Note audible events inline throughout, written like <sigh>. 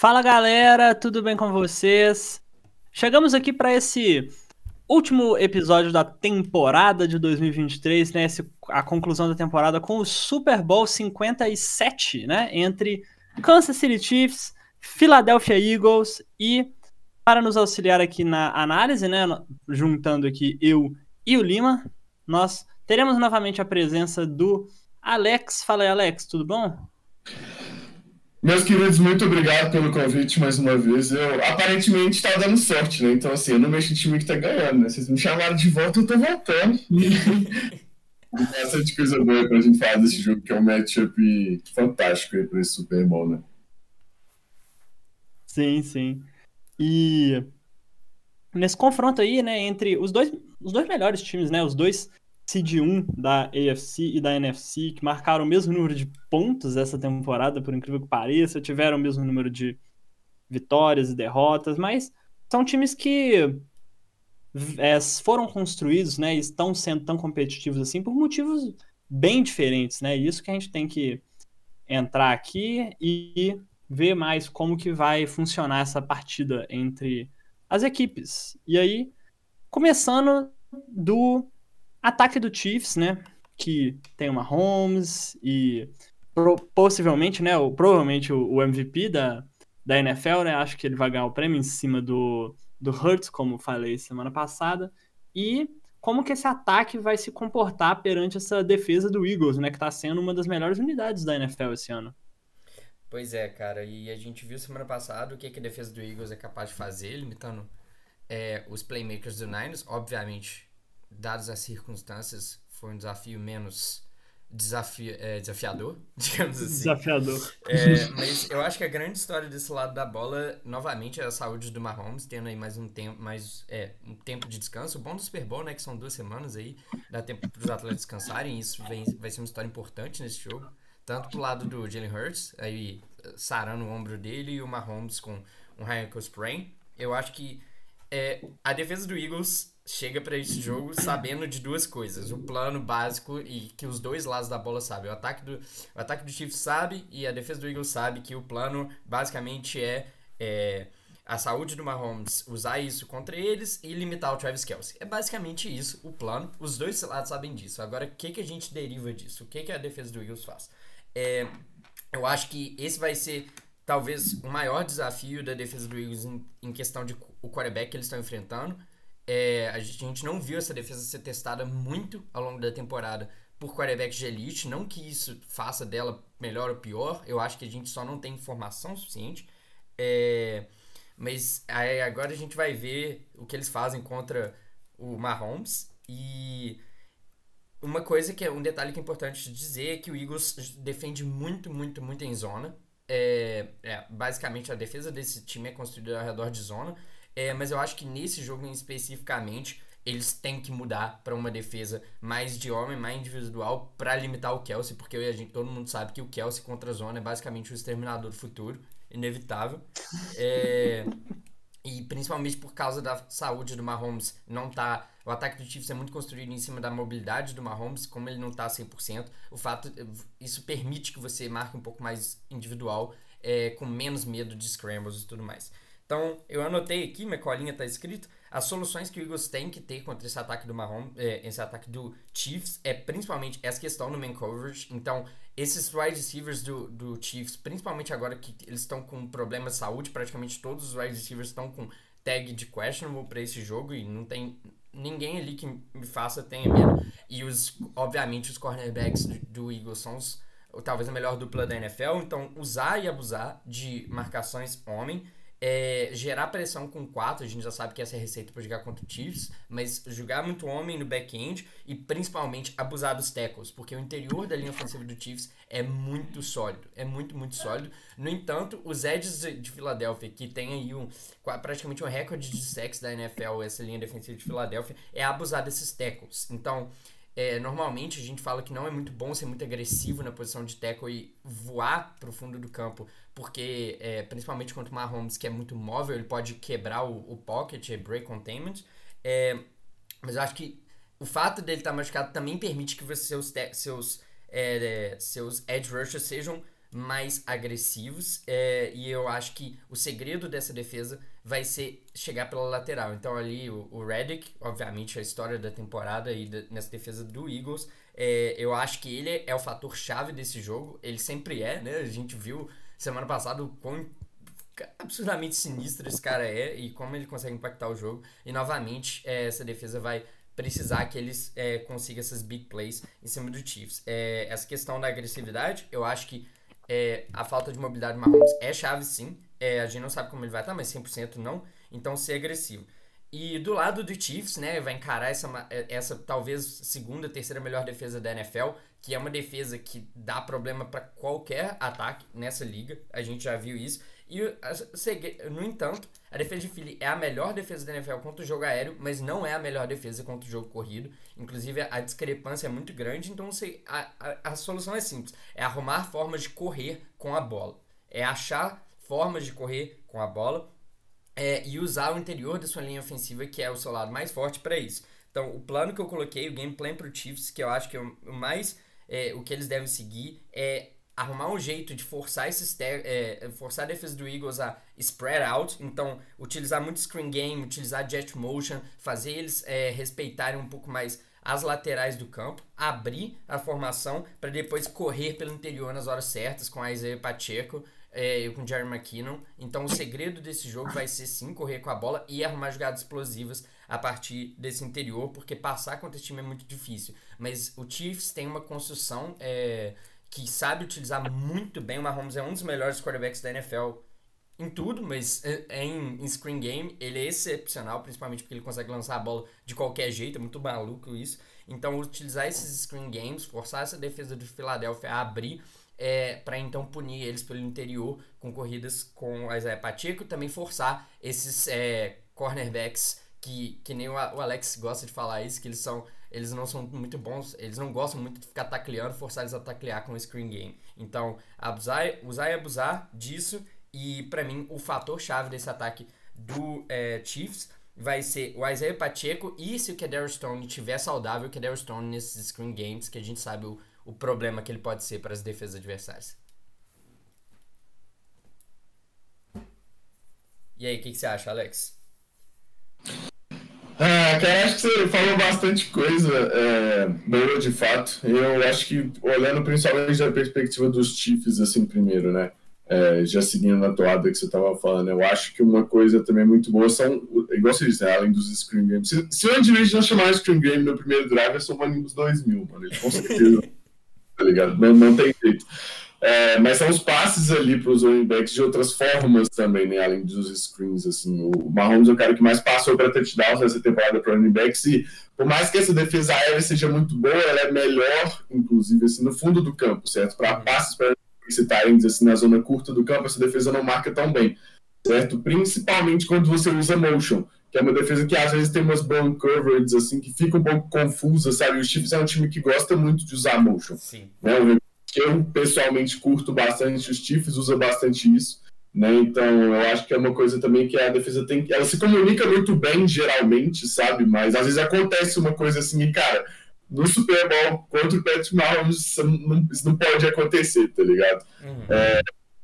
Fala galera, tudo bem com vocês? Chegamos aqui para esse último episódio da temporada de 2023, né? Esse, a conclusão da temporada com o Super Bowl 57, né? Entre Kansas City Chiefs, Philadelphia Eagles e para nos auxiliar aqui na análise, né? Juntando aqui eu e o Lima, nós teremos novamente a presença do Alex. Fala aí, Alex, tudo bom? Meus queridos, muito obrigado pelo convite mais uma vez. Eu aparentemente tá dando sorte, né? Então, assim, eu não mexo em time que tá ganhando, né? Vocês me chamaram de volta, eu tô voltando. <laughs> Tem bastante coisa boa pra gente falar desse jogo, que é um matchup fantástico aí pra esse Super Bowl, né? Sim, sim. E nesse confronto aí, né, entre os dois, os dois melhores times, né, os dois seed 1 da AFC e da NFC, que marcaram o mesmo número de pontos essa temporada, por incrível que pareça, tiveram o mesmo número de vitórias e derrotas, mas são times que é, foram construídos, né, estão sendo tão competitivos assim por motivos bem diferentes, né? Isso que a gente tem que entrar aqui e ver mais como que vai funcionar essa partida entre as equipes. E aí, começando do Ataque do Chiefs, né? Que tem uma Holmes e possivelmente, né? O, provavelmente o, o, MVP da, da NFL, né? Acho que ele vai ganhar o prêmio em cima do, do Hurts, como falei semana passada. E como que esse ataque vai se comportar perante essa defesa do Eagles, né? Que está sendo uma das melhores unidades da NFL esse ano. Pois é, cara. E a gente viu semana passada o que, que a defesa do Eagles é capaz de fazer, limitando é, os playmakers do Niners. Obviamente, dadas as circunstâncias, foi um desafio menos desafi é, desafiador, <laughs> digamos assim. Desafiador. É, mas eu acho que a grande história desse lado da bola, novamente, é a saúde do Mahomes, tendo aí mais um tempo, mais, é, um tempo de descanso. O bom do Super Bowl, né, que são duas semanas aí, dá tempo para os atletas descansarem, isso vem, vai ser uma história importante nesse jogo. Tanto pro lado do Jalen Hurts, aí sarando o ombro dele, e o Mahomes com um ankle sprain. Eu acho que é, a defesa do Eagles chega para esse jogo sabendo de duas coisas: o plano básico e que os dois lados da bola sabem. O ataque do, o ataque do Chiefs sabe e a defesa do Eagles sabe que o plano basicamente é, é a saúde do Mahomes, usar isso contra eles e limitar o Travis Kelsey. É basicamente isso o plano. Os dois lados sabem disso. Agora, o que, que a gente deriva disso? O que, que a defesa do Eagles faz? É, eu acho que esse vai ser talvez o maior desafio da defesa do Eagles em, em questão de o quarterback que eles estão enfrentando é, a gente não viu essa defesa ser testada muito ao longo da temporada por quarterbacks de elite. Não que isso faça dela melhor ou pior, eu acho que a gente só não tem informação suficiente. É, mas aí agora a gente vai ver o que eles fazem contra o Mahomes. E uma coisa que é um detalhe que é importante dizer é que o Eagles defende muito, muito, muito em zona. É, é, basicamente a defesa desse time é construída ao redor de zona. É, mas eu acho que nesse jogo especificamente eles têm que mudar para uma defesa mais de homem, mais individual, para limitar o Kelsey, porque a gente, todo mundo sabe que o Kelsey contra a zona é basicamente o exterminador do futuro, inevitável. É, e principalmente por causa da saúde do Mahomes, não tá. O ataque do Chiefs é muito construído em cima da mobilidade do Mahomes, como ele não tá 100%, o fato isso permite que você marque um pouco mais individual, é, com menos medo de scrambles e tudo mais. Então, eu anotei aqui, minha colinha tá escrito, as soluções que o Eagles tem que ter contra esse ataque do Mahomes, é, esse ataque do Chiefs, é principalmente essa questão no main coverage. Então, esses wide receivers do, do Chiefs, principalmente agora que eles estão com problemas de saúde, praticamente todos os wide receivers estão com tag de questionable para esse jogo e não tem ninguém ali que me faça tenha medo. E os, obviamente, os cornerbacks do, do Eagles são os, talvez a melhor dupla da NFL, então usar e abusar de marcações homem é, gerar pressão com 4, a gente já sabe que essa é a receita para jogar contra o Chiefs, mas jogar muito homem no back-end e principalmente abusar dos tackles, porque o interior da linha ofensiva do Chiefs é muito sólido, é muito, muito sólido. No entanto, os edges de Filadélfia, que tem aí um, praticamente um recorde de sacks da NFL, essa linha defensiva de Filadélfia, é abusar desses tackles. Então, é, normalmente a gente fala que não é muito bom ser muito agressivo na posição de tackle e voar para o fundo do campo, porque é, principalmente contra o Mahomes, que é muito móvel, ele pode quebrar o, o pocket, é break containment. É, mas eu acho que o fato dele estar tá machucado também permite que você, seus, seus, é, seus edge rushers sejam mais agressivos. É, e eu acho que o segredo dessa defesa vai ser chegar pela lateral. Então ali o, o Redick, obviamente a história da temporada e nessa defesa do Eagles, é, eu acho que ele é o fator chave desse jogo. Ele sempre é, né? A gente viu semana passada o quão absurdamente sinistro esse cara é e como ele consegue impactar o jogo. E novamente, é, essa defesa vai precisar que eles é, consigam essas big plays em cima do Chiefs. É, essa questão da agressividade, eu acho que é, a falta de mobilidade do Mahomes é chave sim. É, a gente não sabe como ele vai estar, mas 100% não. Então, ser agressivo. E do lado do Chiefs, né, vai encarar essa, essa talvez segunda, terceira melhor defesa da NFL, que é uma defesa que dá problema para qualquer ataque nessa liga. A gente já viu isso. E, no entanto, a defesa de Philly é a melhor defesa da NFL contra o jogo aéreo, mas não é a melhor defesa contra o jogo corrido. Inclusive, a discrepância é muito grande, então a, a, a solução é simples: é arrumar formas de correr com a bola. É achar formas de correr com a bola é, e usar o interior da sua linha ofensiva, que é o seu lado mais forte, para isso. Então, o plano que eu coloquei, o game plan para o Chiefs, que eu acho que é o mais. É, o que eles devem seguir é arrumar um jeito de forçar esses é, forçar a defesa do Eagles a spread out, então utilizar muito screen game, utilizar jet motion, fazer eles é, respeitarem um pouco mais as laterais do campo, abrir a formação para depois correr pelo interior nas horas certas com a Isaiah Pacheco é, com o Jerry McKinnon. Então o segredo desse jogo vai ser sim correr com a bola e arrumar jogadas explosivas a partir desse interior, porque passar contra esse time é muito difícil. Mas o Chiefs tem uma construção é, que sabe utilizar muito bem. O Mahomes é um dos melhores quarterbacks da NFL em tudo, mas é, é em, em, screen game ele é excepcional, principalmente porque ele consegue lançar a bola de qualquer jeito, é muito maluco isso. Então, utilizar esses screen games, forçar essa defesa do Philadelphia a abrir, é, para então punir eles pelo interior com corridas com Isaiah Pacheco, também forçar esses é, cornerbacks que, que nem o Alex gosta de falar isso, que eles são eles não são muito bons, eles não gostam muito de ficar tacleando, forçar eles a taclear com o screen game. Então, abusar, usar e abusar disso, e para mim o fator chave desse ataque do é, Chiefs vai ser o Isaiah Pacheco e se o Kedar Stone estiver saudável, o Kedar Stone nesses screen games, que a gente sabe o, o problema que ele pode ser para as defesas adversárias. E aí, o que, que você acha, Alex? Ah, cara, acho que você falou bastante coisa é, boa de fato. Eu acho que, olhando principalmente da perspectiva dos Chiefs, assim, primeiro, né? É, já seguindo na toada que você estava falando, eu acho que uma coisa também muito boa são, igual você disse, né, além dos screen games. Se, se o Andy Reid não chamar screen game no primeiro drive, é só o dos 2000, mano. Ele com certeza, <laughs> tá ligado? Não, não tem jeito. É, mas são os passes ali para os running backs de outras formas também, né? Além dos screens, assim. O Mahomes é o cara que mais passou para touchdowns nessa temporada para running backs e por mais que essa defesa aérea seja muito boa, ela é melhor, inclusive, assim, no fundo do campo, certo? Para passes para ends, assim, na zona curta do campo, essa defesa não marca tão bem, certo? Principalmente quando você usa motion, que é uma defesa que às vezes tem umas bone coverage, assim, que fica um pouco confusa, sabe? O Chiefs é um time que gosta muito de usar motion. Sim. Né? Eu, pessoalmente, curto bastante os Chiefs, usa bastante isso. Né? Então, eu acho que é uma coisa também que a defesa tem Ela se comunica muito bem, geralmente, sabe? Mas às vezes acontece uma coisa assim, e, cara, no Super Bowl contra o Patrick Mahomes, isso não, isso não pode acontecer, tá ligado? Uhum. É,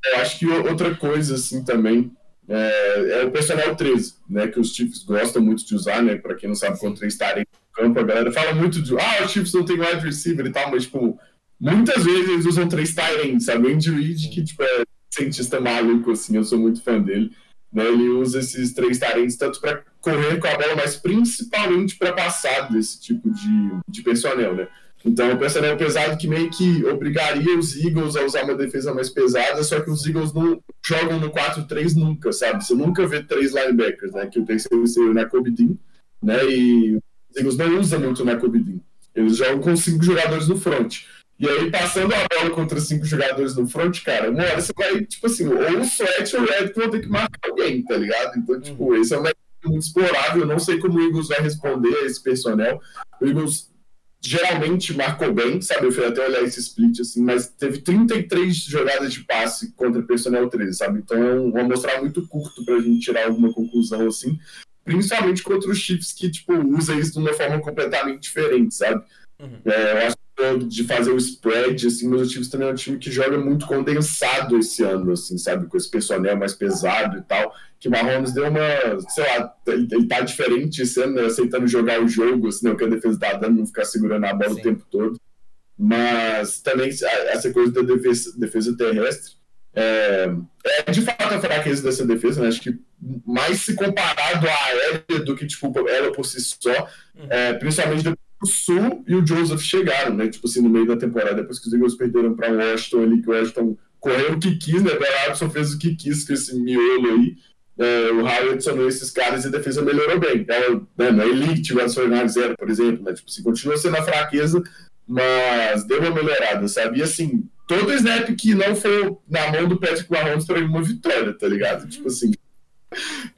eu acho que outra coisa, assim, também, é, é, o personal 13, né? Que os Chiefs gostam muito de usar, né? Para quem não sabe, contra estarem no campo, a galera fala muito de, ah, os Chiefs não tem wide receiver e tal, mas, tipo muitas vezes eles usam três Tyrants, sabe? O Andy Reid, que tipo, é cientista maluco, assim, eu sou muito fã dele. Né? Ele usa esses três Tyrants tanto para correr com a bola, mas principalmente para passar desse tipo de, de personnel, né? Então, o personnel pesado que meio que obrigaria os Eagles a usar uma defesa mais pesada, só que os Eagles não jogam no 4-3 nunca, sabe? Você nunca vê três linebackers, né? Que o terceiro seria o Nakobe Dean, né? E os Eagles não usam muito o Nakobe Dean. Eles jogam com cinco jogadores no front. E aí, passando a bola contra cinco jogadores no front, cara, uma hora você vai, tipo assim, ou o Sweat ou o Red vão ter que marcar alguém, tá ligado? Então, tipo, uhum. esse é um muito explorável. Eu não sei como o Eagles vai responder a esse personnel. O Eagles geralmente marcou bem, sabe? Eu fui até olhar esse split, assim, mas teve 33 jogadas de passe contra o personnel 13, sabe? Então é um, um amostrar muito curto pra gente tirar alguma conclusão, assim. Principalmente contra os Chiefs que, tipo, usa isso de uma forma completamente diferente, sabe? Uhum. É, eu acho de fazer o spread, assim, mas o Chiefs também é um time que joga muito condensado esse ano, assim, sabe? Com esse personel mais pesado e tal. Que o Mahomes deu uma, sei lá, ele, ele tá diferente esse ano, né? aceitando jogar o jogo, assim, né? o que a defesa tá dando, não ficar segurando a bola Sim. o tempo todo. Mas também essa coisa da defesa, defesa terrestre é, é, de fato a fraqueza dessa defesa, né? Acho que mais se comparado à aérea do que tipo, ela por si só, uhum. é, principalmente depois o Sul e o Joseph chegaram, né? Tipo assim, no meio da temporada, depois que os Eagles perderam para Washington ali, que o Washington correu o que quis, né? O Robson fez o que quis com esse miolo aí. É, o Howard adicionou esses caras e a defesa melhorou bem. Ela, né, não é elite, o Fortnite zero, por exemplo, né? Tipo assim, continua sendo a fraqueza, mas deu uma melhorada, sabe? E assim, todo snap que não for na mão do Patrick Mahomes para uma vitória, tá ligado? Tipo assim.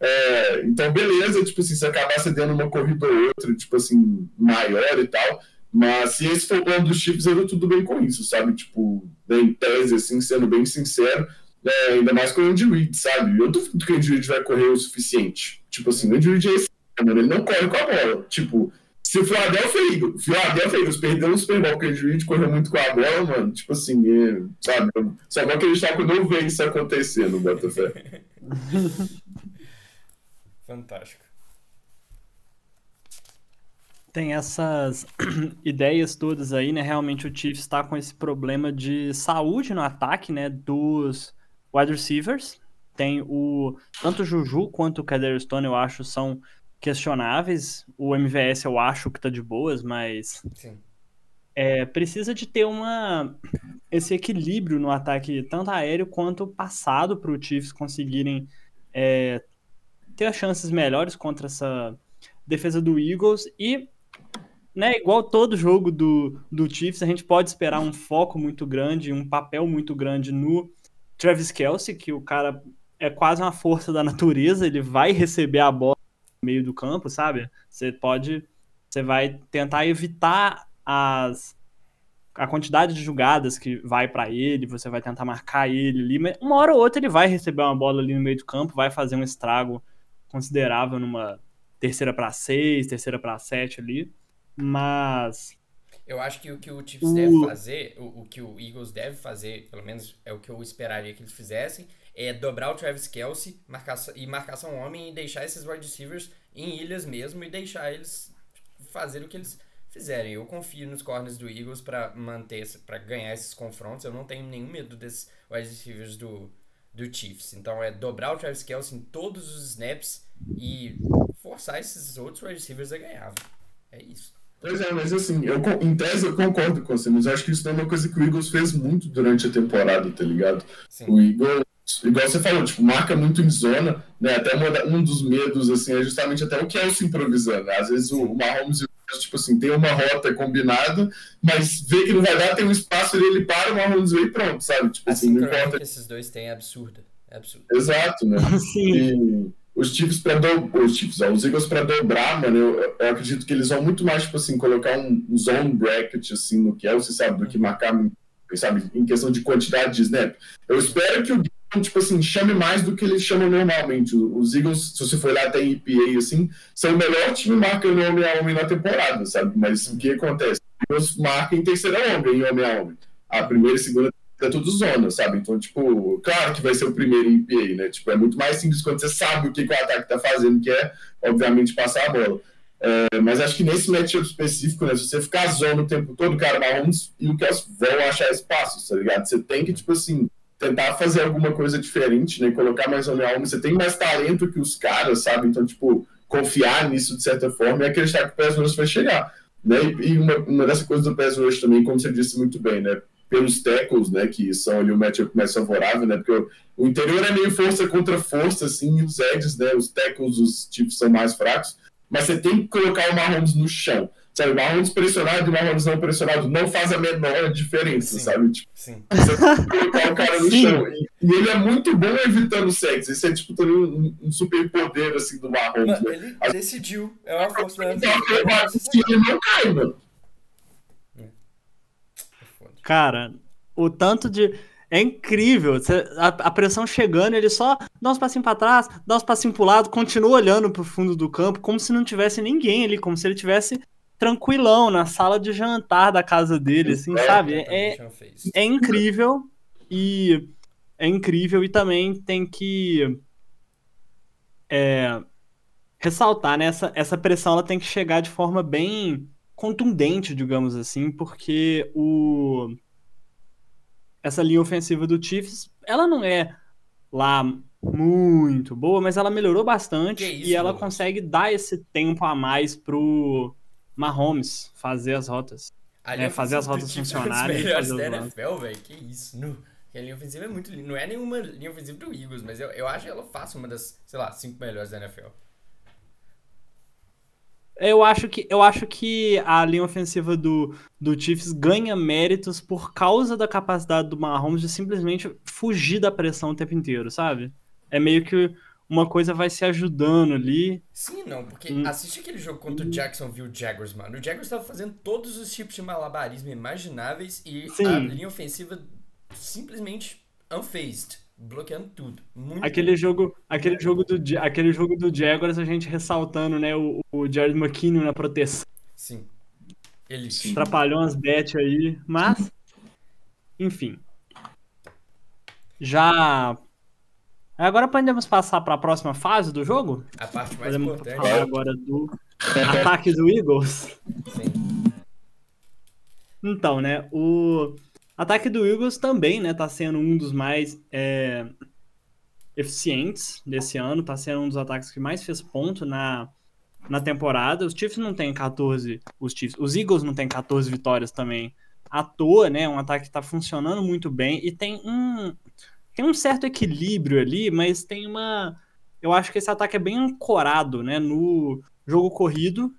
É, então, beleza, tipo assim, se acabar cedendo uma corrida ou outra, tipo assim, maior e tal. Mas se esse for o plano dos Chiefs, eu tudo bem com isso, sabe? Tipo, em tese, assim, sendo bem sincero, é, ainda mais com o Andy Reid, sabe? Eu duvido que o Andy Reid vai correr o suficiente. Tipo assim, o Andy Reid é esse, mano, ele não corre com a bola. Tipo, se o Philadelphia Eagles, Philadelphia Eagles perdeu o Super Bowl porque o Reid correu muito com a bola, mano, tipo assim, é, sabe? Só vou acreditar quando eu ver isso acontecer no Botafé. <laughs> Fantástico. Tem essas <clears throat> ideias todas aí, né? Realmente o Chiefs está com esse problema de saúde no ataque, né? Dos wide receivers. Tem o. Tanto o Juju quanto o Kader Stone, eu acho, são questionáveis. O MVS eu acho que tá de boas, mas. Sim. É, precisa de ter uma esse equilíbrio no ataque, tanto aéreo quanto passado, para o Chiefs conseguirem é, ter as chances melhores contra essa defesa do Eagles. E, né, igual todo jogo do, do Chiefs, a gente pode esperar um foco muito grande, um papel muito grande no Travis Kelsey, que o cara é quase uma força da natureza, ele vai receber a bola meio do campo, sabe? Você pode. Você vai tentar evitar as a quantidade de jogadas que vai para ele, você vai tentar marcar ele ali, mas uma hora ou outra ele vai receber uma bola ali no meio do campo, vai fazer um estrago considerável numa terceira para seis, terceira para sete ali, mas eu acho que o que o Chiefs o... deve fazer, o, o, que o Eagles deve fazer, pelo menos é o que eu esperaria que eles fizessem, é dobrar o Travis Kelsey marcação, e marcação homem e deixar esses wide receivers em ilhas mesmo e deixar eles fazer o que eles fizerem. Eu confio nos corners do Eagles para manter, para ganhar esses confrontos. Eu não tenho nenhum medo desses wide receivers do, do Chiefs. Então é dobrar o Travis Kelsey em todos os snaps e forçar esses outros wide receivers a ganhar. É isso. Pois é, mas assim, eu, em tese eu concordo com você, mas eu acho que isso não é uma coisa que o Eagles fez muito durante a temporada, tá ligado? Sim. O Eagles igual você falou, tipo, marca muito em zona, né? Até uma, um dos medos, assim, é justamente até o se improvisando. Às vezes o, o Mahomes, tipo assim, tem uma rota combinada, mas vê que não vai dar, tem um espaço ali, ele para, o Mahomes vê e pronto, sabe? Tipo assim, não importa. que esses dois têm é absurda. É absurdo. Exato, né? <laughs> Sim. E os Chiefs para dobrar, os Chiefs, ó, os Eagles para dobrar, mano, eu, eu, acredito que eles vão muito mais, tipo assim, colocar um, um zone bracket, assim, no que é, você sabe, do que marcar, sabe, em questão de quantidade de snap. Eu espero que o tipo assim, chame mais do que eles chamam normalmente. Os Eagles, se você for lá até EPA, assim, são o melhor time marcando homem a homem na temporada, sabe? Mas o que acontece? Os marcam em terceira homem, em homem a homem. A primeira e segunda é tudo zona, sabe? Então, tipo, claro que vai ser o primeiro em EPA, né? Tipo, é muito mais simples quando você sabe o que, que o ataque tá fazendo, que é, obviamente, passar a bola. É, mas acho que nesse matchup específico, né? Se você ficar zona o tempo todo, cara, Mahomes e o Kelsey vão achar espaços, tá ligado? Você tem que, tipo assim, tentar fazer alguma coisa diferente, né? Colocar mais a homem. Você tem mais talento que os caras, sabe? Então, tipo, confiar nisso de certa forma e acreditar que o Pass Rush vai chegar. Né? E uma, uma dessas coisas do Pass Rush também, como você disse muito bem, né? Pelos tackles, né? Que são ali o matchup mais favorável, né? Porque o, o interior é meio força contra força, assim, e os edges, né? Os tackles, os tipos são mais fracos. Mas você tem que colocar o Mahomes no chão. Sabe, Mahomes pressionado e Mahomes não pressionado não faz a menor diferença, sim, sabe? Tipo, sim. Você colocar o cara no sim. chão. E, e, ele é muito bom evitando sexo. Isso é tipo também um, um super poder assim do. Mano, né? Ele decidiu. É uma força da então, ele não cai, mano. É. Cara, o tanto de. É incrível. A, a, pressão chegando, ele só dá uns passinhos pra trás, dá uns passinhos pro lado, continua olhando pro fundo do campo, como se não tivesse ninguém ali, como se ele tivesse tranquilão na sala de jantar da casa dele, assim, sabe? É, é incrível e é incrível e também tem que é, ressaltar, né? Essa, essa pressão ela tem que chegar de forma bem contundente, digamos assim, porque o essa linha ofensiva do Chiefs, ela não é lá muito boa, mas ela melhorou bastante isso, e ela consegue dar esse tempo a mais pro Mahomes fazer as rotas. É, fazer as rotas funcionarem. <laughs> Melhores da NFL, velho, que isso. No... a linha ofensiva é muito linda. Não é nenhuma linha ofensiva do Eagles, mas eu, eu acho ela fácil, uma das, sei lá, cinco melhores da NFL. Eu acho que, eu acho que a linha ofensiva do, do Chiefs ganha méritos por causa da capacidade do Mahomes de simplesmente fugir da pressão o tempo inteiro, sabe? É meio que uma coisa vai se ajudando ali. Sim, não, porque hum. assiste aquele jogo contra o Jacksonville Jaguars, mano. O Jaguars tava fazendo todos os tipos de malabarismo imagináveis e Sim. a linha ofensiva simplesmente unfazed bloqueando tudo. Muito aquele jogo, aquele jogo do aquele jogo do Jaguars a gente ressaltando, né, o, o Jared McKinnon na proteção. Sim. Ele atrapalhou umas bet aí, mas enfim. Já Agora podemos passar para a próxima fase do jogo? A parte mais podemos importante. falar agora do ataque do Eagles. Sim. Então, né, o Ataque do Eagles também, né, tá sendo um dos mais é, eficientes desse ano, tá sendo um dos ataques que mais fez ponto na, na temporada. Os Chiefs não tem 14, os Chiefs, os Eagles não tem 14 vitórias também à toa, né? Um ataque que tá funcionando muito bem e tem um tem um certo equilíbrio ali, mas tem uma eu acho que esse ataque é bem ancorado, né, no jogo corrido.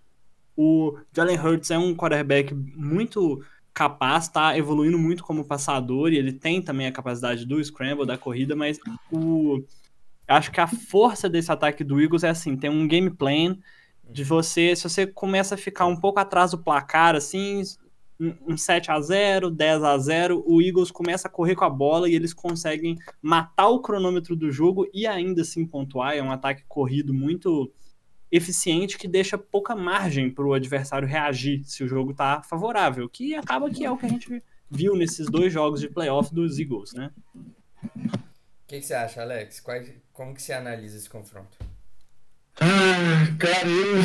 O Jalen Hurts é um quarterback muito capaz, tá evoluindo muito como passador e ele tem também a capacidade do scramble, da corrida, mas o acho que a força desse ataque do Eagles é assim, tem um game plan de você, se você começa a ficar um pouco atrás do placar, assim, um 7 a 0 10 a 0 o Eagles começa a correr com a bola e eles conseguem matar o cronômetro do jogo e ainda assim pontuar. É um ataque corrido muito eficiente que deixa pouca margem para o adversário reagir se o jogo está favorável, que acaba que é o que a gente viu nesses dois jogos de playoff dos Eagles, né? O que, que, você acha, Alex? Qual, como que você analisa esse confronto? Ah, cara, eu...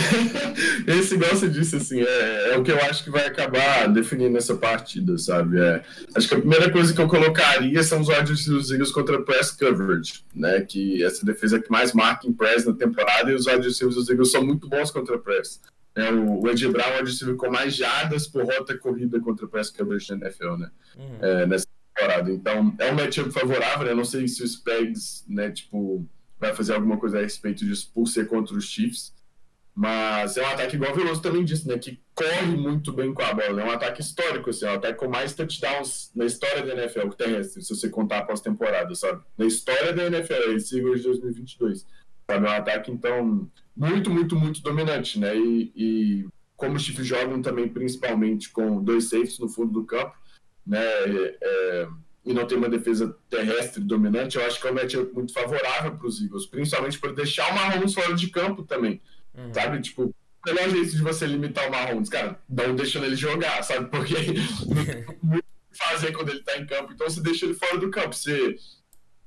<laughs> esse você disse, assim, é, é, o que eu acho que vai acabar definindo essa partida, sabe? É, acho que a primeira coisa que eu colocaria são os wide dos Eagles contra press coverage, né? Que essa defesa que mais marca em press na temporada e os wide dos Eagles são muito bons contra press. É, o, o Ed Brown é o receiver com mais jardas por rota corrida contra press coverage na NFL, né? Uhum. É, nessa temporada. Então, é um matchup favorável, né? Não sei se os Pegs, né, tipo vai fazer alguma coisa a respeito disso por ser contra os Chiefs. Mas é um ataque igual o Veloso também disse, né? Que corre muito bem com a bola. É um ataque histórico, assim, é um ataque com mais touchdowns na história da NFL que tem, se você contar após temporada, sabe? Na história da NFL, esse Eagles de 2022. Sabe? É um ataque, então, muito, muito, muito dominante, né? E, e como os Chiefs jogam também, principalmente com dois safes no fundo do campo, né? É, e não tem uma defesa terrestre dominante, eu acho que é um matchup muito favorável para os Eagles, principalmente por deixar o Mahomes fora de campo também, uhum. sabe? Tipo, o melhor jeito de você limitar o Mahomes, cara, não deixando ele jogar, sabe? Porque <laughs> não fazer quando ele está em campo, então você deixa ele fora do campo, você...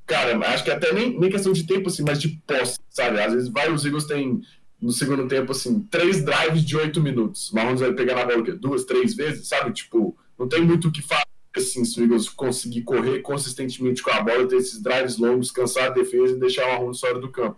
Cara, acho que até nem, nem questão de tempo, assim, mas de posse, sabe? Às vezes vários Eagles têm no segundo tempo, assim, três drives de oito minutos. O Mahomes vai pegar na bola duas, três vezes, sabe? Tipo, não tem muito o que fazer assim, se o Eagles conseguir correr consistentemente com a bola, ter esses drives longos, cansar a defesa e deixar o Mahomes fora do campo.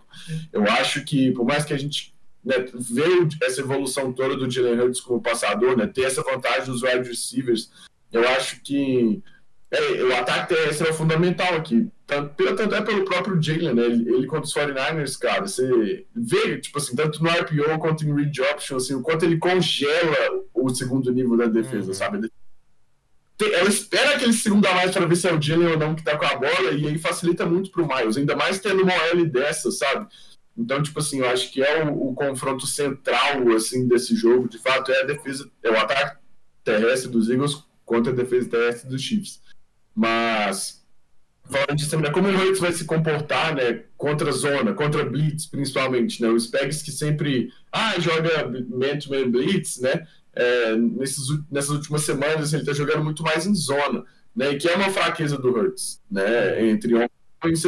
Eu acho que, por mais que a gente né, veja essa evolução toda do Jalen Hurts como passador, né, ter essa vantagem dos wide receivers, eu acho que é, o ataque terrestre é fundamental aqui. Tanto, tanto é pelo próprio Jalen, né? Ele, ele contra os 49ers, cara, você vê, tipo assim, tanto no RPO quanto em read option, assim, o quanto ele congela o segundo nível da defesa, uhum. sabe? Ela espera aquele segundo a mais para ver se é o Jalen ou não que tá com a bola, e aí facilita muito pro Miles, ainda mais tendo uma L dessa, sabe? Então, tipo assim, eu acho que é o, o, confronto central, assim, desse jogo, de fato, é a defesa, é o ataque terrestre dos Eagles contra a defesa terrestre dos Chiefs. Mas, falando disso também, como o Hurts vai se comportar, né, contra a zona, contra Blitz, principalmente, né, os Pegs que sempre, ah, joga man-to-man Blitz, né, é, nesses, nessas últimas semanas ele está jogando muito mais em zona, né? Que é uma fraqueza do Hurts, né? Entre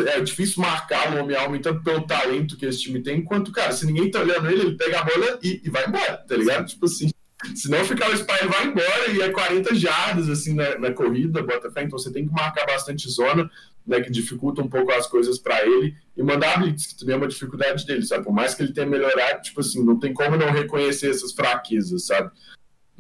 é difícil marcar o homem a homem tanto pelo talento que esse time tem, quanto, cara, se ninguém tá olhando ele, ele pega a bola e, e vai embora, tá ligado? Tipo assim, se não ficar o Spy, vai embora e é 40 jardas, assim, na, na corrida, bota fé, então você tem que marcar bastante zona, né, que dificulta um pouco as coisas para ele, e mandar blitz, que também é uma dificuldade dele, sabe? Por mais que ele tenha melhorado, tipo assim, não tem como não reconhecer essas fraquezas, sabe?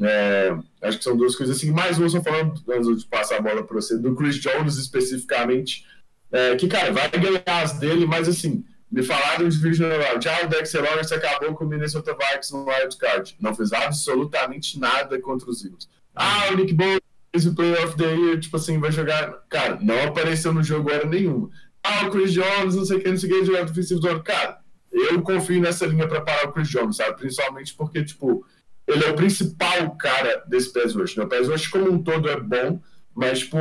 É, acho que são duas coisas assim. Mais uma, só falando, antes de passar a bola para você, do Chris Jones especificamente, é, que, cara, vai ganhar as dele, mas assim, me falaram de Divisional Round. Ah, o Dexter Lawrence acabou com o Minnesota Vikings no wild card. Não fez absolutamente nada contra os Eagles. Ah, o Nick Boyle o Playoff Year, tipo assim, vai jogar. Cara, não apareceu no jogo era nenhuma. Ah, o Chris Jones, não sei o que, não sei o que, jogador defensivo do ano. Cara, eu confio nessa linha para parar o Chris Jones, sabe? Principalmente porque, tipo, ele é o principal cara desse pass rush. Né? O pass rush como um todo é bom, mas, tipo,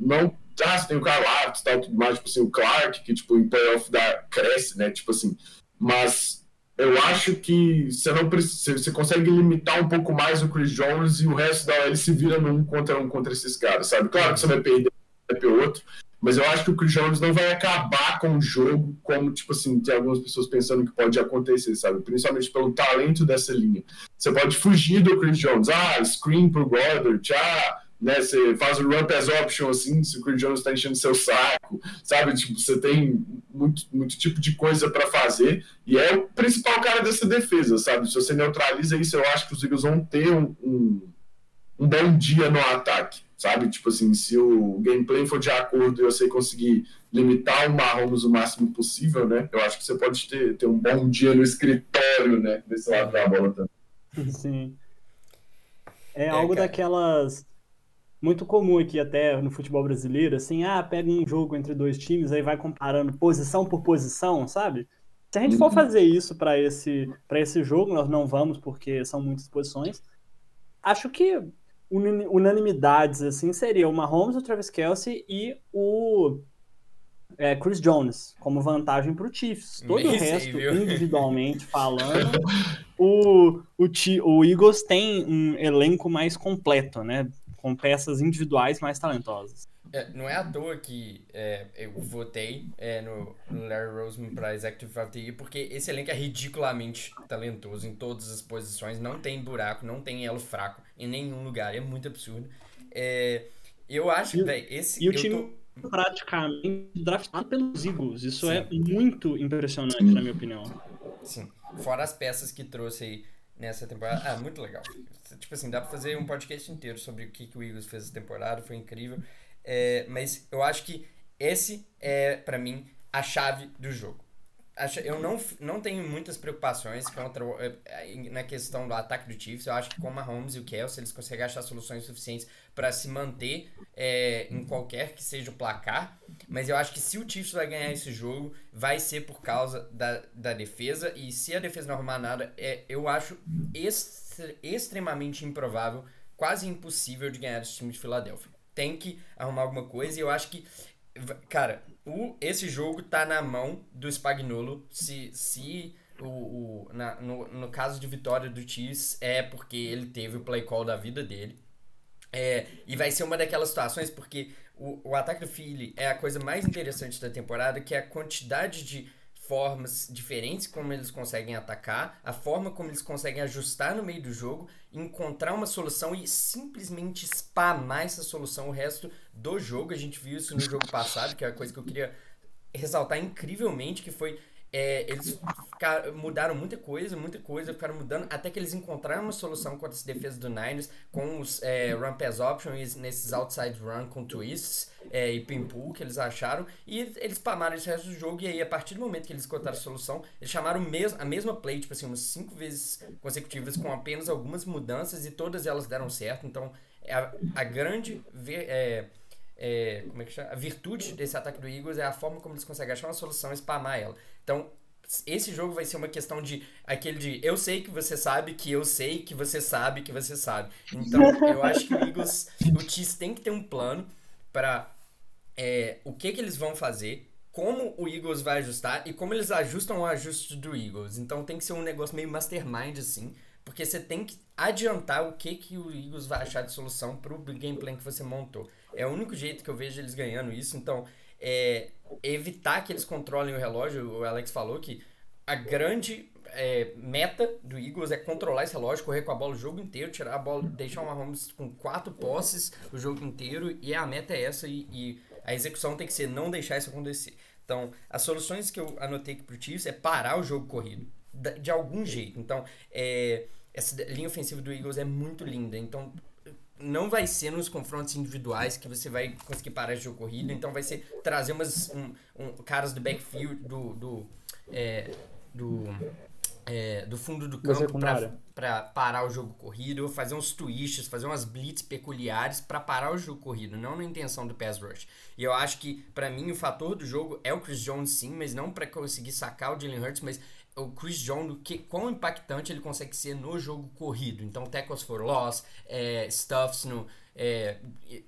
não ah, você tem o Carl Arts, tal, tudo mais, tipo assim, o Clark, que, tipo, em playoff dá, cresce, né, tipo assim, mas eu acho que você não precisa, você consegue limitar um pouco mais o Chris Jones e o resto da OL se vira num contra um contra esses caras, sabe? Claro que você vai perder vai ter outro, mas eu acho que o Chris Jones não vai acabar com o jogo como, tipo assim, tem algumas pessoas pensando que pode acontecer, sabe? Principalmente pelo talento dessa linha. Você pode fugir do Chris Jones, ah, screen pro Goddard, ah, né? Você faz o run pass option assim, se o Chris Jones está enchendo seu saco, sabe? Tipo, você tem muito, muito tipo de coisa para fazer e é o principal cara dessa defesa, sabe? Se você neutraliza isso, eu acho que os Eagles vão ter um, um, um bom dia no ataque, sabe? Tipo assim, se o gameplay for de acordo e você conseguir limitar o Mahomes o máximo possível, né? Eu acho que você pode ter, ter um bom dia no escritório, né? Desse lado da bola também. Sim. É, é algo cara. daquelas muito comum aqui até no futebol brasileiro, assim, ah, pega um jogo entre dois times, aí vai comparando posição por posição, sabe? Se a gente for uhum. fazer isso para esse, esse jogo, nós não vamos, porque são muitas posições. Acho que unanimidades, assim, seria o Mahomes, o Travis Kelsey e o é, Chris Jones, como vantagem para o Chiefs. Todo o resto, sei, individualmente <laughs> falando, o, o, o Eagles tem um elenco mais completo, né? Com peças individuais mais talentosas. É, não é à toa que é, eu votei é, no, no, Larry Roseman para Executive of the Year, porque esse elenco é ridiculamente talentoso em todas as posições, não tem buraco, não tem elo fraco em nenhum lugar, é muito absurdo. É, eu acho, velho, esse. E o time tô... praticamente draftado pelos Eagles, isso Sim. é muito impressionante, na minha opinião. Sim, fora as peças que trouxe aí nessa temporada. Ah, muito legal. Tipo assim, dá pra fazer um podcast inteiro sobre o que, que o Eagles fez essa temporada, foi incrível. É, mas eu acho que esse é, para mim, a chave do jogo. Eu não, não tenho muitas preocupações contra é, na questão do ataque do Chiefs. Eu acho que com o Mahomes e o Kelsey, eles conseguem achar soluções suficientes para se manter é, em qualquer que seja o placar. Mas eu acho que se o Chiefs vai ganhar esse jogo, vai ser por causa da, da defesa. E se a defesa não arrumar nada, é, eu acho extremamente improvável, quase impossível de ganhar esse time de Filadélfia. Tem que arrumar alguma coisa e eu acho que, cara, o, esse jogo tá na mão do Spagnolo. Se, se o, o, na, no, no caso de vitória do Chiefs, é porque ele teve o play call da vida dele. É, e vai ser uma daquelas situações porque o, o ataque do Philly é a coisa mais interessante da temporada, que é a quantidade de formas diferentes como eles conseguem atacar, a forma como eles conseguem ajustar no meio do jogo, encontrar uma solução e simplesmente spamar essa solução o resto do jogo. A gente viu isso no jogo passado, que é a coisa que eu queria ressaltar incrivelmente, que foi é, eles ficaram, mudaram muita coisa, muita coisa, ficaram mudando, até que eles encontraram uma solução contra essa defesa do Niners com os é, run pass options nesses outside run com twists é, e pin pull que eles acharam, e eles spamaram esse resto do jogo, e aí a partir do momento que eles encontraram a solução, eles chamaram mes a mesma play, tipo assim, umas cinco vezes consecutivas com apenas algumas mudanças, e todas elas deram certo, então é a, a grande... É, é, como é que chama? A virtude desse ataque do Eagles é a forma como eles conseguem achar uma solução e spamar ela. Então, esse jogo vai ser uma questão de aquele de eu sei que você sabe que eu sei que você sabe que você sabe. Então, eu acho que o Eagles, <laughs> o Chiefs tem que ter um plano para é, o que que eles vão fazer, como o Eagles vai ajustar e como eles ajustam o ajuste do Eagles. Então, tem que ser um negócio meio mastermind assim Porque você tem que adiantar o que, que o Eagles vai achar de solução para o gameplay que você montou. É o único jeito que eu vejo eles ganhando isso. Então, é, evitar que eles controlem o relógio. O Alex falou que a grande é, meta do Eagles é controlar esse relógio, correr com a bola o jogo inteiro, tirar a bola, deixar o Mahomes com quatro posses o jogo inteiro. E a meta é essa e, e a execução tem que ser não deixar isso acontecer. Então, as soluções que eu anotei aqui pro Chiefs é parar o jogo corrido. De algum jeito. Então, é, essa linha ofensiva do Eagles é muito linda. Então, não vai ser nos confrontos individuais que você vai conseguir parar esse jogo corrido. Então, vai ser trazer umas um, um, caras do backfield, do, do, é, do é, do fundo do campo para parar o jogo corrido, fazer uns twists, fazer umas blitz peculiares para parar o jogo corrido, não na intenção do pass rush. E eu acho que, para mim, o fator do jogo é o Chris Jones, sim, mas não para conseguir sacar o Jalen Hurts, mas o Chris Jones, que, quão impactante ele consegue ser no jogo corrido. Então, tackles for loss, é, stuffs no. É,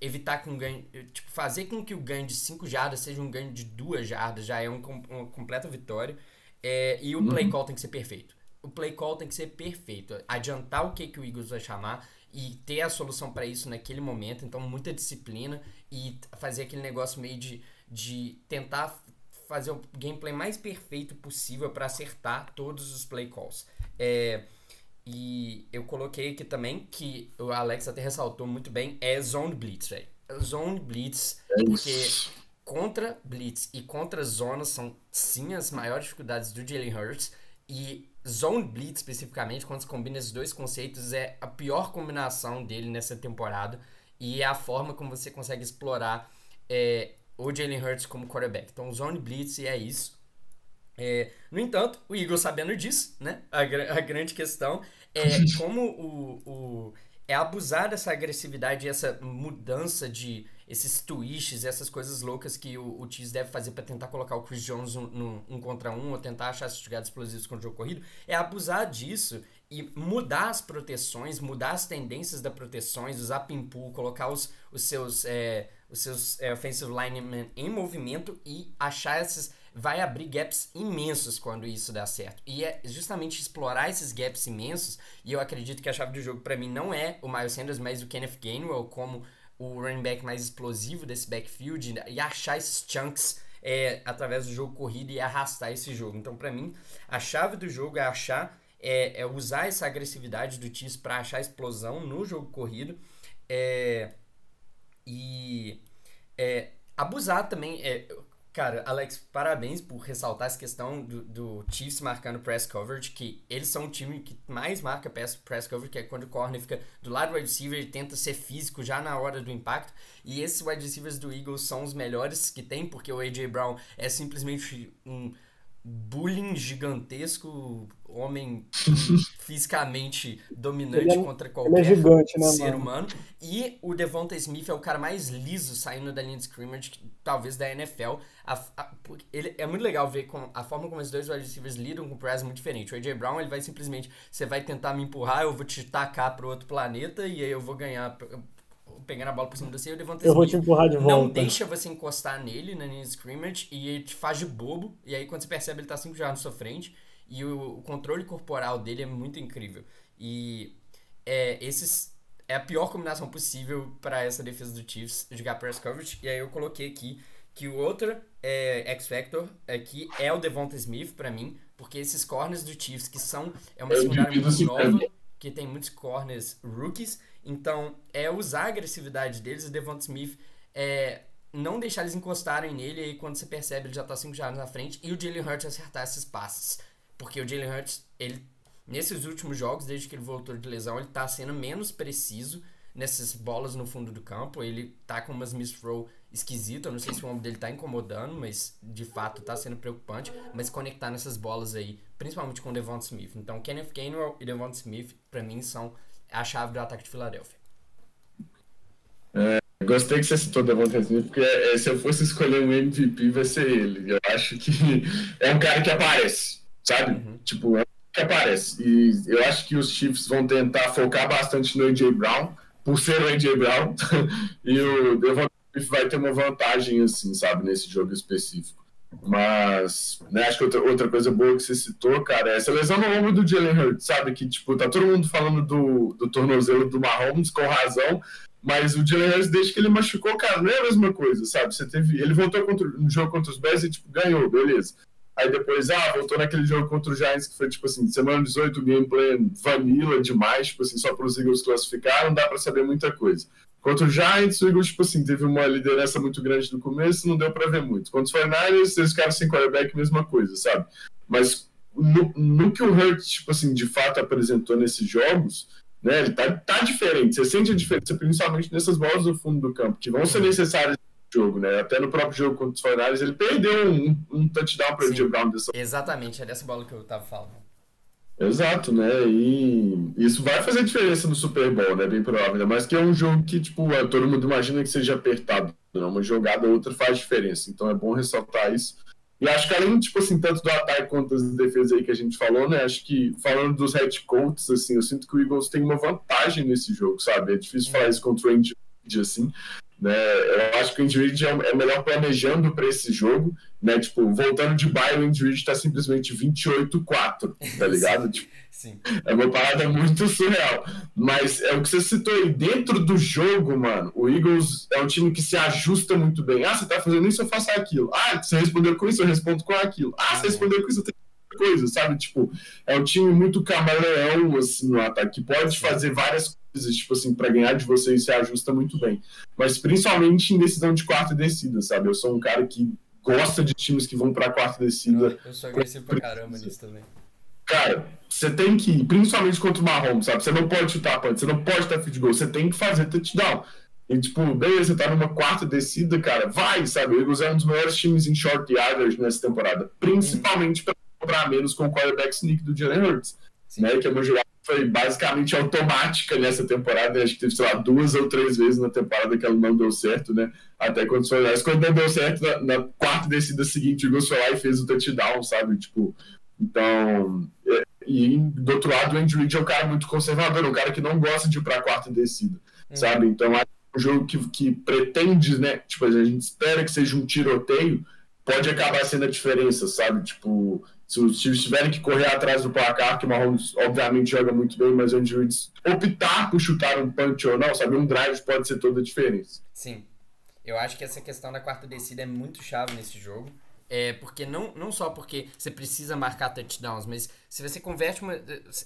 evitar que um ganho. Tipo, fazer com que o ganho de 5 jardas seja um ganho de 2 jardas já é um, uma completa vitória. É, e o play uhum. call tem que ser perfeito. O play call tem que ser perfeito. Adiantar o que, que o Eagles vai chamar e ter a solução para isso naquele momento. Então, muita disciplina e fazer aquele negócio meio de, de tentar fazer o gameplay mais perfeito possível para acertar todos os play calls. É, e eu coloquei aqui também que o Alex até ressaltou muito bem: é Zone Blitz, velho. Zone Blitz, porque contra blitz e contra zonas são sim as maiores dificuldades do Jalen Hurts e zone blitz especificamente quando se combina esses dois conceitos é a pior combinação dele nessa temporada e é a forma como você consegue explorar é, o Jalen Hurts como quarterback. Então zone blitz e é isso. É, no entanto, o Eagles sabendo disso, né? A, a grande questão é <laughs> como o, o é abusar dessa agressividade e essa mudança de esses twists, essas coisas loucas que o, o Chiefs deve fazer para tentar colocar o Chris Jones no, no, um contra um ou tentar achar esses jogadas explosivos com o jogo corrido, é abusar disso e mudar as proteções, mudar as tendências das proteções, usar pin pull, colocar os, os seus, é, os seus é, offensive linemen em movimento e achar esses vai abrir gaps imensos quando isso dá certo. E é justamente explorar esses gaps imensos, e eu acredito que a chave do jogo para mim não é o Miles Sanders, mas o Kenneth Gainwell como o running back mais explosivo desse backfield e achar esses chunks é, através do jogo corrido e arrastar esse jogo. Então, para mim, a chave do jogo é achar, é, é usar essa agressividade do Chiefs para achar explosão no jogo corrido é, e é, abusar também. É, Cara, Alex, parabéns por ressaltar essa questão do, do Chiefs marcando press coverage, que eles são o time que mais marca press, press coverage, que é quando o corner fica do lado do wide receiver, ele tenta ser físico já na hora do impacto. E esses wide receivers do Eagles são os melhores que tem, porque o AJ Brown é simplesmente um bullying gigantesco, homem <laughs> fisicamente dominante é, contra qualquer é gigante, né, ser mano? humano. E o Devonta Smith é o cara mais liso saindo da linha de scrimmage, talvez da NFL. A, a, ele, é muito legal ver com a forma como os dois wide receivers lidam com o press é muito diferente. O AJ Brown ele vai simplesmente, você vai tentar me empurrar, eu vou te tacar para outro planeta e aí eu vou ganhar pegando a bola por cima do você, o Devonta Eu vou te empurrar de volta. Não deixa você encostar nele na linha de scrimmage e ele te faz de bobo. E aí quando você percebe, ele tá 5 jardas na sua frente. E o, o, controle corporal dele é muito incrível. E é, esses é a pior combinação possível para essa defesa do Chiefs jogar press coverage. E aí eu coloquei aqui que o outro é, X Factor aqui é o Devonta Smith para mim, porque esses corners do Chiefs que são é uma secundária muito nova, que tem muitos corners rookies então, é usar a agressividade deles, o Devonta Smith, é não deixar eles encostarem nele, e aí quando você percebe ele já tá 5 jardas na frente, e o Jalen Hurts acertar esses passes. Porque o Jalen Hurts, ele, nesses últimos jogos, desde que ele voltou de lesão, ele tá sendo menos preciso nessas bolas no fundo do campo. Ele tá com umas miss throw esquisita, eu não sei se o ombro dele tá incomodando, mas de fato tá sendo preocupante. Mas conectar nessas bolas aí, principalmente com o Devonta Smith. Então, Kenneth Gainwell e Devonta Smith, para mim, são a chave do ataque de Filadélfia. É, gostei que você citou Devonta Smith, porque é, se eu fosse escolher um MVP, vai ser ele. Eu acho que <laughs> é um cara que aparece, sabe? Uhum. Tipo, é um que aparece. E eu acho que os Chiefs vão tentar focar bastante no AJ Brown, por ser o AJ Brown, <laughs> e o Smith vai ter uma vantagem, assim, sabe, nesse jogo específico. Mas, né, acho que outra, outra coisa boa que você citou, cara, é essa lesão no ombro do Jalen Hurts, sabe? Que, tipo, tá todo mundo falando do, do tornozelo do Mahomes, com razão, mas o Jalen Hurts, desde que ele machucou, cara, não é a mesma coisa, sabe? Você teve, ele voltou contra, no jogo contra os Bears e, tipo, ganhou, beleza. Aí depois, ah, voltou naquele jogo contra o Giants, que foi, tipo assim, semana 18, gameplay vanilla demais, tipo assim, só para os Eagles classificar, não dá para saber muita coisa. Contra o Giants, o Eagles, tipo assim, teve uma liderança muito grande no começo, não deu para ver muito. Contra os 49ers, eles ficaram sem quarterback, mesma coisa, sabe? Mas no, no que o Hurt, tipo assim, de fato apresentou nesses jogos, né, ele tá, tá diferente. Você sente a diferença, principalmente nessas bolas do fundo do campo, que vão ser necessárias jogo, né? Até no próprio jogo contra os 49ers, ele perdeu um, um touchdown para o Joe Brown dessa Exatamente, é dessa bola que eu tava falando. Exato, né? E isso vai fazer diferença no Super Bowl, né? Bem provável. Mas que é um jogo que, tipo, é, todo mundo imagina que seja apertado. Né? Uma jogada ou outra faz diferença. Então é bom ressaltar isso. E acho que além, tipo assim, tanto do ataque quanto das defesas aí que a gente falou, né? Acho que falando dos head coaches, assim, eu sinto que o Eagles tem uma vantagem nesse jogo, sabe? É difícil falar isso contra o Andy assim. Né? Eu acho que o Andy é, é melhor planejando para esse jogo né? Tipo, voltando de bye, o Injury está simplesmente 28-4, tá <laughs> ligado? tipo, Sim. É uma parada muito surreal. Mas é o que você citou aí, dentro do jogo, mano, o Eagles é um time que se ajusta muito bem. Ah, você tá fazendo isso, eu faço aquilo. Ah, você respondeu com isso, eu respondo com aquilo. Ah, você respondeu com isso, eu tenho coisa, sabe? Tipo, é um time muito camaleão, assim, no ataque, que pode fazer várias coisas, tipo assim, para ganhar de você e se ajusta muito bem. Mas principalmente em decisão de quarta descida, sabe? Eu sou um cara que gosta de times que vão pra quarta descida. Eu sou agressivo pra caramba nisso também. Cara, você tem que, principalmente contra o Mahomes, sabe? Você não pode chutar punch, você não pode dar feed goal, você tem que fazer touchdown. E, tipo, beleza, você tá numa quarta descida, cara, vai, sabe? O Eagles é um dos melhores times em short yardage nessa temporada, principalmente para comprar menos com o quarterback sneak do Jalen Hurts, né? Que é uma jogada foi basicamente automática nessa temporada. Acho que teve, sei lá, duas ou três vezes na temporada que ela não deu certo, né? Até quando foi lá. Quando não deu certo, na, na quarta descida seguinte, o Eagles foi lá e fez o touchdown, sabe? Tipo, então. É, e do outro lado, o Andy Reid é um cara muito conservador, um cara que não gosta de ir pra quarta descida, hum. sabe? Então, é um jogo que, que pretende, né? Tipo, a gente espera que seja um tiroteio, pode acabar sendo a diferença, sabe? Tipo, se os tiverem que correr atrás do placar, que o Mahomes obviamente joga muito bem, mas onde o optar por chutar um punch ou não, sabe? Um drive pode ser toda a diferença. Sim. Eu acho que essa questão da quarta descida é muito chave nesse jogo. É porque não, não só porque você precisa marcar touchdowns, mas se você converte uma,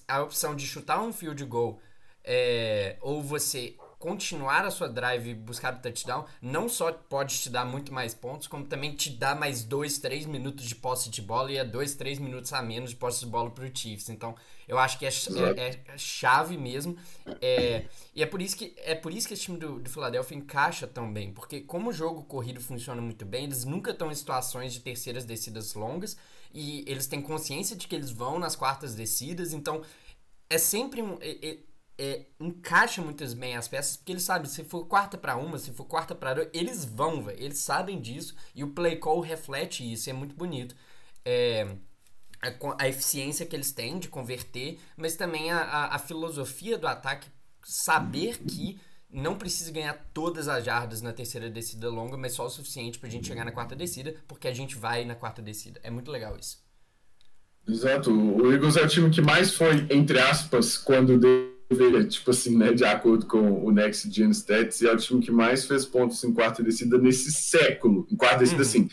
a opção de chutar um field goal é, ou você continuar a sua drive e buscar o touchdown, não só pode te dar muito mais pontos, como também te dá mais 2, 3 minutos de posse de bola e é 2, 3 minutos a menos de posse de bola para o Chiefs. Então, eu acho que é, é, é chave mesmo. É, e é por isso que é por isso que esse time do, do Philadelphia encaixa tão bem, porque como o jogo corrido funciona muito bem, eles nunca estão em situações de terceiras descidas longas e eles têm consciência de que eles vão nas quartas descidas, então é sempre um é, encaixa muitas bem as peças, porque eles sabem, se for quarta para uma, se for quarta para outra, eles vão, véio, eles sabem disso, e o play call reflete isso, é muito bonito. É, a, a, eficiência que eles têm de converter, mas também a, a, a filosofia do ataque, saber que não precisa ganhar todas as jardas na terceira descida longa, mas só o suficiente pra gente chegar na quarta descida, porque a gente vai na quarta descida. É muito legal isso. Exato. O Eagles é o time que mais foi, entre aspas, quando deu tipo assim, né, de acordo com o Next Gen Stats, é o time que mais fez pontos em quarta descida nesse século. Em quarta descida, uhum. assim,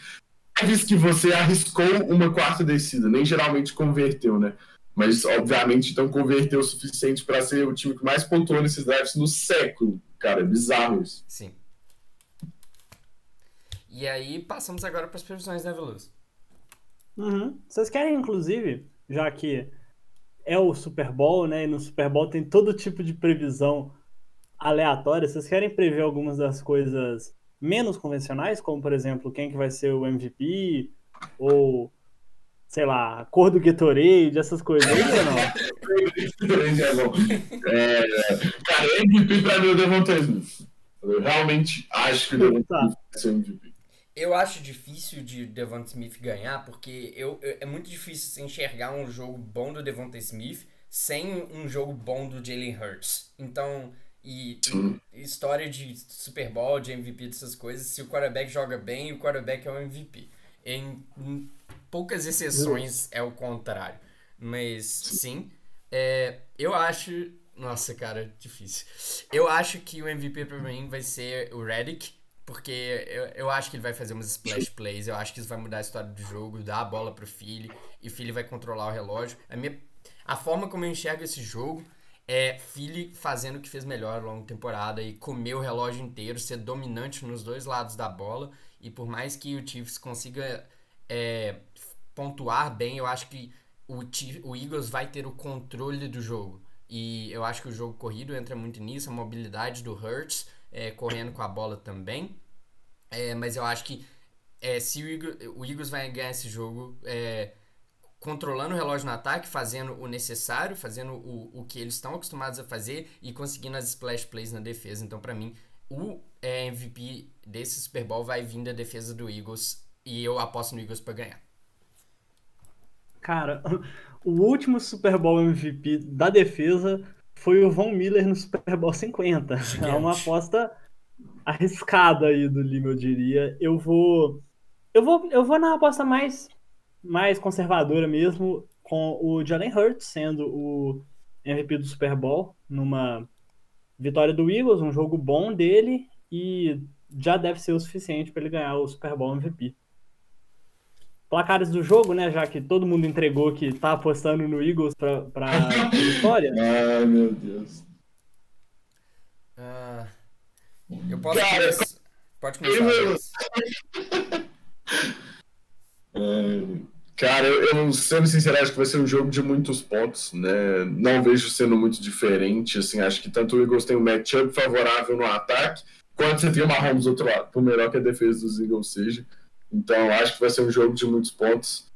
vez que você arriscou uma quarta descida, nem geralmente converteu, né? Mas, obviamente, então converteu o suficiente para ser o time que mais pontuou nesses drafts no século. Cara, é bizarro isso. Sim. E aí, passamos agora para as previsões, né, Veloso? Uhum. Vocês querem, inclusive, já que é o Super Bowl, né? E no Super Bowl tem todo tipo de previsão aleatória. Vocês querem prever algumas das coisas menos convencionais, como por exemplo, quem que vai ser o MVP ou sei lá, cor do Gatorade, essas coisas aí ou não? <laughs> é, cara, MVP pra mim é o Devonta Smith. Eu realmente acho que o Devonta. Smith vai ser MVP. Eu acho difícil de Devonta Smith ganhar, porque eu, eu, é muito difícil enxergar um jogo bom do Devonta Smith sem um jogo bom do Jalen Hurts. Então, e, e, história de Super Bowl, de MVP, dessas coisas, se o quarterback joga bem, o quarterback é o MVP. em, em poucas exceções é o contrário. Mas sim, é, eu acho. Nossa, cara, difícil. Eu acho que o MVP pra mim vai ser o Redick, porque eu, eu acho que ele vai fazer umas splash <laughs> plays. Eu acho que isso vai mudar a história do jogo, dar a bola pro Philly, e o Philly vai controlar o relógio. A, minha, a forma como eu enxergo esse jogo é Philly fazendo o que fez melhor ao longo da temporada e comer o relógio inteiro, ser dominante nos dois lados da bola. E por mais que o Chiefs consiga é, pontuar bem, eu acho que o, o Eagles vai ter o controle do jogo. E eu acho que o jogo corrido entra muito nisso, a mobilidade do Hurts é, correndo com a bola também. É, mas eu acho que é, se o Eagles, o Eagles vai ganhar esse jogo é, controlando o relógio no ataque, fazendo o necessário, fazendo o, o que eles estão acostumados a fazer e conseguindo as splash plays na defesa. Então, para mim, o é, MVP desse Super Bowl vai vir da defesa do Eagles e eu aposto no Eagles para ganhar. Cara, <laughs> o último Super Bowl MVP da defesa foi o Von Miller no Super Bowl 50. Gigante. É uma aposta arriscada aí do Lima, eu diria. Eu vou eu vou eu vou na aposta mais mais conservadora mesmo com o Jalen Hurts sendo o MVP do Super Bowl numa vitória do Eagles, um jogo bom dele e já deve ser o suficiente para ele ganhar o Super Bowl MVP placares do jogo, né? Já que todo mundo entregou que tá apostando no Eagles pra, pra <laughs> vitória. Ai, meu Deus. Uh, eu posso Cara, começar. Pode começar. Eu... <laughs> Cara, eu, eu sendo sincero, acho que vai ser um jogo de muitos pontos, né? Não vejo sendo muito diferente, assim, acho que tanto o Eagles tem um matchup favorável no ataque, quanto você tem o Mahomes do outro lado, por melhor que a defesa dos Eagles seja. Então, acho que vai ser um jogo de muitos pontos.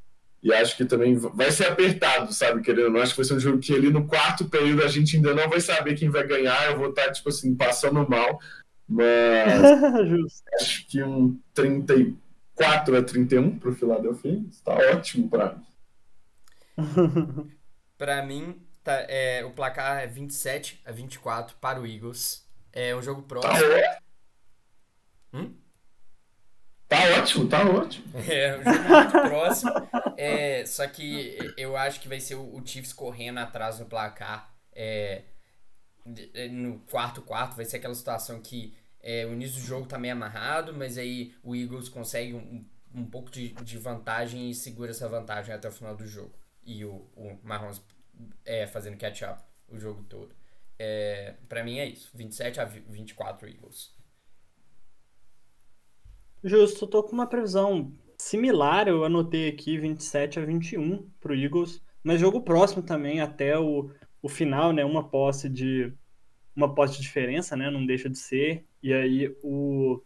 E acho que também vai ser apertado, sabe? Querendo ou não, acho que vai ser um jogo que ali no quarto período a gente ainda não vai saber quem vai ganhar. Eu vou estar, tipo assim, passando mal. Mas <laughs> acho que um 34 a 31 para o Philadelphia está ótimo para mim. <laughs> para mim, tá, é, o placar é 27 a 24 para o Eagles. É um jogo tá próximo. Tá hum? Tá ótimo, tá ótimo. <laughs> É, um jogo muito próximo. É, só que eu acho que vai ser o, Chiefs correndo atrás no placar. É, é, no quarto quarto vai ser aquela situação que é, o início do jogo tá meio amarrado, mas aí o Eagles consegue um, um pouco de, de vantagem e segura essa vantagem até o final do jogo. E o, o é, fazendo catch-up o jogo todo. É, para mim é isso. 27 a 24 Eagles. Justo, tô com uma previsão similar, eu anotei aqui 27 a 21 pro Eagles, mas jogo próximo também até o, o final, né? Uma posse de uma posse de diferença, né? Não deixa de ser. E aí o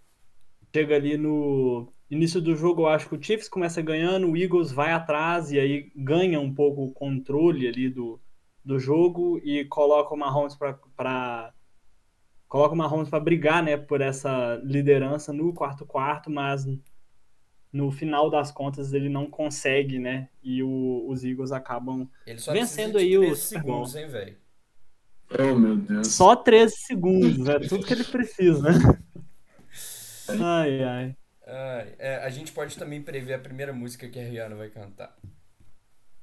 chega ali no início do jogo, eu acho que o Chiefs começa ganhando, o Eagles vai atrás e aí ganha um pouco o controle ali do, do jogo e coloca o Mahomes para coloca o Mahomes para brigar, né, por essa liderança no quarto quarto, mas no final das contas ele não consegue, né? E o, os Eagles acabam vencendo aí o segundos, hein, velho? Oh, meu Deus. Só 13 segundos, é tudo que ele precisa. <laughs> ai, ai. ai é, a gente pode também prever a primeira música que a Rihanna vai cantar.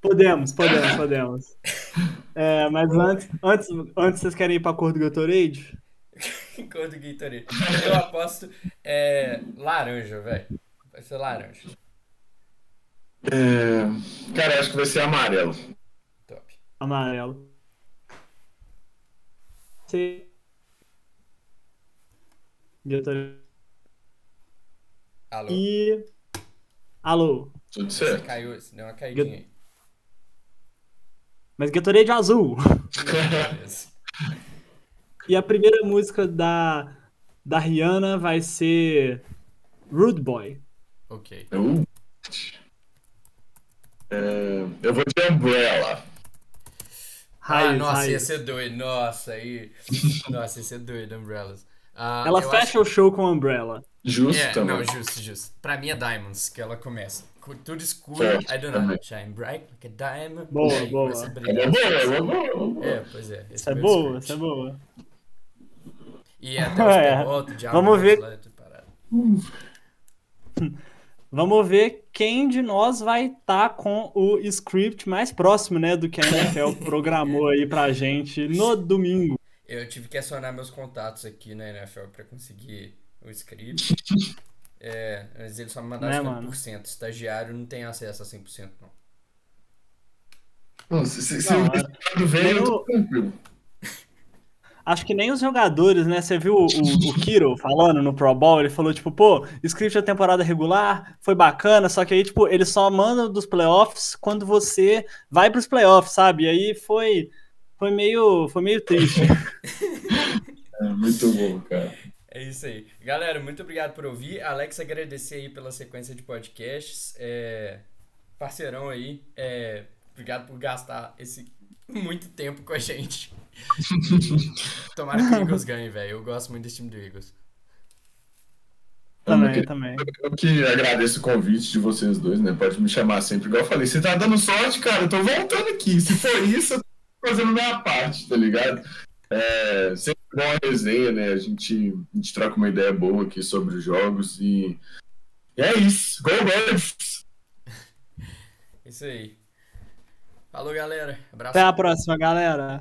Podemos, podemos, podemos. <laughs> É, mas antes, antes, antes vocês querem ir pra cor do Gatorade? <laughs> cor do Gatorade. Eu aposto é, laranja, velho. Vai ser laranja. É... Cara, acho que vai ser amarelo. Top. Amarelo. Sim. Gatorade. Alô? E. Alô? Tudo certo. Você caiu, deu uma caidinha aí. Mas Gatorade azul. <laughs> E a primeira música da, da Rihanna vai ser Rude Boy. Ok. Uh. É, eu vou de Umbrella. ah, nossa, raiz. ia ser doido. Nossa, aí. nossa, ia ser doido, Umbrellas. Uh, ela fecha o show com Umbrella. Justo, é, também. Não, justo, justo. Pra mim é Diamonds que ela começa. Tudo escuro, certo, I don't know. Shine bright like a diamond. Boa, boa. É boa, é boa. É, pois é. Essa é boa, essa é boa. E até os <laughs> é. pilotos, Vamos ver. <laughs> Vamos ver quem de nós vai estar tá com o script mais próximo, né, do que a NFL <laughs> programou aí pra gente no domingo. Eu tive que acionar meus contatos aqui na NFL para conseguir o script. É, mas eles só me mandaram né, 50%. Mano? Estagiário não tem acesso a 100%, não. Pô, se, se, não, se o velho, eu tô tranquilo. Acho que nem os jogadores, né? Você viu o, o, Kiro falando no Pro Bowl? Ele falou, tipo, pô, script da temporada regular foi bacana, só que aí, tipo, ele só manda dos playoffs quando você vai pros playoffs, sabe? E aí foi, foi, meio, foi meio triste. <laughs> é, muito bom, cara. É isso aí. Galera, muito obrigado por ouvir. Alex, agradecer aí pela sequência de podcasts. É... Parceirão aí. É... Obrigado por gastar esse muito tempo com a gente. <laughs> Tomara que o Eagles ganhe, velho. Eu gosto muito desse time do Eagles. Também, eu, também. Eu que agradeço o convite de vocês dois, né? Pode me chamar sempre. Igual eu falei, você tá dando sorte, cara. Eu tô voltando aqui. Se for isso, eu tô fazendo minha parte, tá ligado? É, sempre bom a resenha, né? A gente, a gente troca uma ideia boa aqui sobre os jogos e, e é isso. Go Birds! <laughs> Isso aí. Falou, galera. Abraço. Até a próxima, galera.